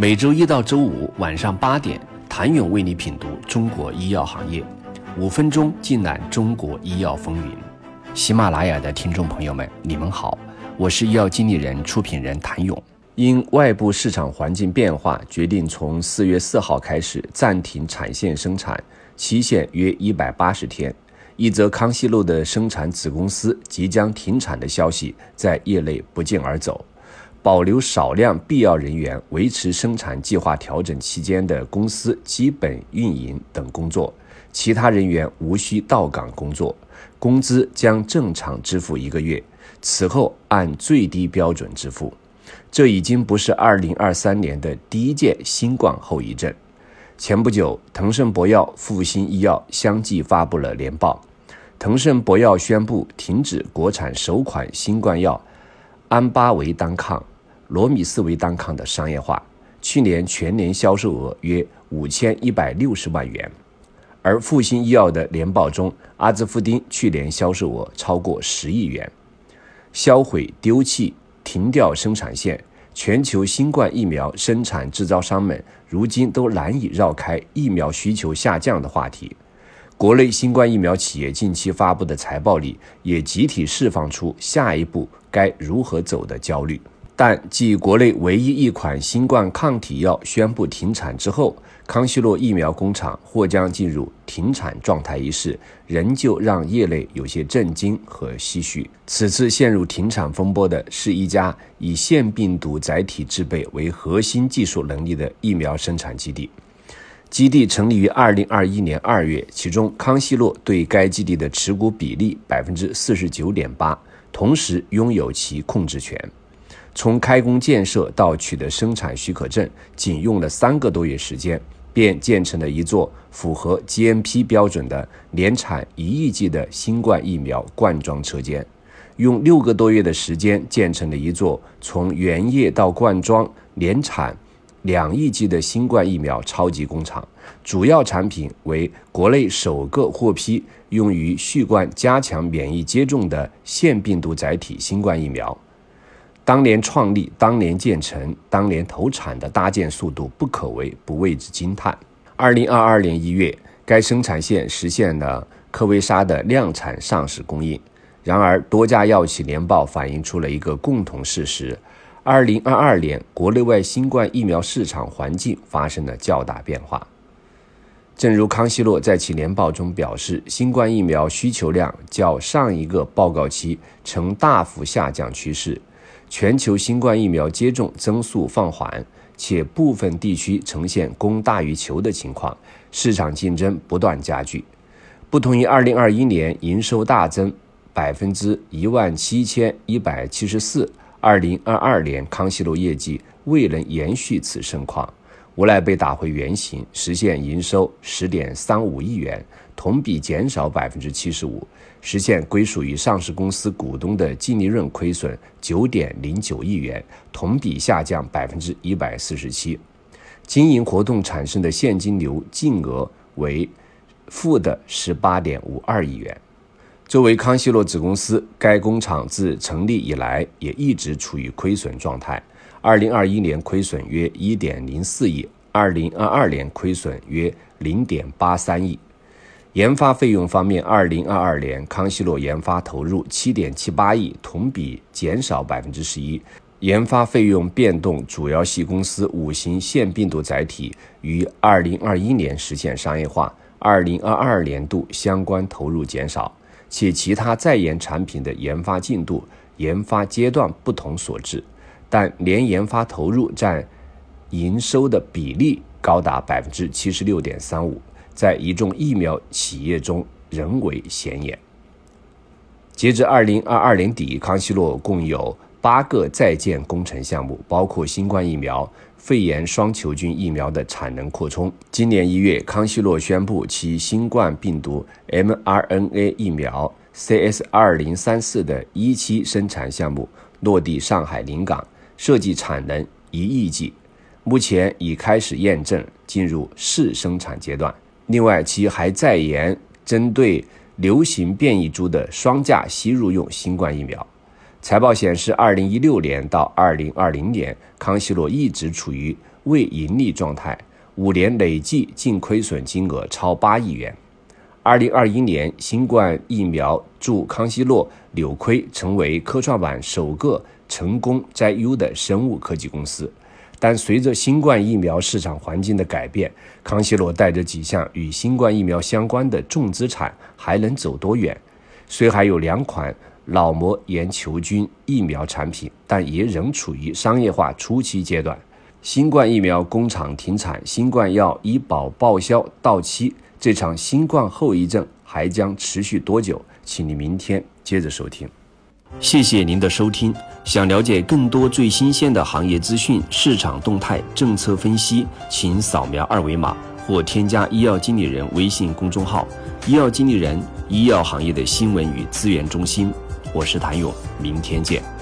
每周一到周五晚上八点，谭勇为你品读中国医药行业，五分钟尽览中国医药风云。喜马拉雅的听众朋友们，你们好，我是医药经理人、出品人谭勇。因外部市场环境变化，决定从四月四号开始暂停产线生产，期限约一百八十天。一则康熙路的生产子公司即将停产的消息在业内不胫而走，保留少量必要人员，维持生产计划调整期间的公司基本运营等工作，其他人员无需到岗工作，工资将正常支付一个月，此后按最低标准支付。这已经不是2023年的第一届新冠后遗症。前不久，腾盛博药、复星医药相继发布了年报。腾盛博药宣布停止国产首款新冠药安巴韦单抗、罗米斯韦单抗的商业化，去年全年销售额约五千一百六十万元。而复星医药的年报中，阿兹夫丁去年销售额超过十亿元。销毁、丢弃。停掉生产线，全球新冠疫苗生产制造商们如今都难以绕开疫苗需求下降的话题。国内新冠疫苗企业近期发布的财报里，也集体释放出下一步该如何走的焦虑。但继国内唯一一款新冠抗体药宣布停产之后，康希诺疫苗工厂或将进入停产状态一事，仍旧让业内有些震惊和唏嘘。此次陷入停产风波的是一家以腺病毒载体制备为核心技术能力的疫苗生产基地。基地成立于二零二一年二月，其中康希诺对该基地的持股比例百分之四十九点八，同时拥有其控制权。从开工建设到取得生产许可证，仅用了三个多月时间，便建成了一座符合 GMP 标准的年产一亿剂的新冠疫苗灌装车间；用六个多月的时间建成了一座从原液到灌装年产两亿剂的新冠疫苗超级工厂。主要产品为国内首个获批用于续冠加强免疫接种的腺病毒载体新冠疫苗。当年创立、当年建成、当年投产的搭建速度，不可谓不为之惊叹。二零二二年一月，该生产线实现了科威莎的量产上市供应。然而，多家药企年报反映出了一个共同事实：二零二二年国内外新冠疫苗市场环境发生了较大变化。正如康希诺在其年报中表示，新冠疫苗需求量较上一个报告期呈大幅下降趋势。全球新冠疫苗接种增速放缓，且部分地区呈现供大于求的情况，市场竞争不断加剧。不同于2021年营收大增百分之一万七千一百七十四，2022年康希路业绩未能延续此盛况。无奈被打回原形，实现营收十点三五亿元，同比减少百分之七十五，实现归属于上市公司股东的净利润亏损九点零九亿元，同比下降百分之一百四十七，经营活动产生的现金流净额为负的十八点五二亿元。作为康希诺子公司，该工厂自成立以来也一直处于亏损状态。二零二一年亏损约一点零四亿，二零二二年亏损约零点八三亿。研发费用方面，二零二二年康希诺研发投入七点七八亿，同比减少百分之十一。研发费用变动主要系公司五型腺病毒载体于二零二一年实现商业化，二零二二年度相关投入减少，且其他在研产品的研发进度、研发阶段不同所致。但年研发投入占营收的比例高达百分之七十六点三五，在一众疫苗企业中仍为显眼。截至二零二二年底，康希诺共有八个在建工程项目，包括新冠疫苗、肺炎双球菌疫苗的产能扩充。今年一月，康希诺宣布其新冠病毒 mRNA 疫苗 CS 二零三四的一期生产项目落地上海临港。设计产能一亿剂，目前已开始验证，进入试生产阶段。另外，其还在研针对流行变异株的双价吸入用新冠疫苗。财报显示，二零一六年到二零二零年，康希诺一直处于未盈利状态，五年累计净亏损金额超八亿元。二零二一年，新冠疫苗助康希诺扭亏，成为科创板首个成功摘优的生物科技公司。但随着新冠疫苗市场环境的改变，康希诺带着几项与新冠疫苗相关的重资产还能走多远？虽还有两款脑膜炎球菌疫苗产品，但也仍处于商业化初期阶段。新冠疫苗工厂停产，新冠药医保报销到期，这场新冠后遗症还将持续多久？请你明天接着收听。谢谢您的收听。想了解更多最新鲜的行业资讯、市场动态、政策分析，请扫描二维码或添加医药经理人微信公众号“医药经理人”医药行业的新闻与资源中心。我是谭勇，明天见。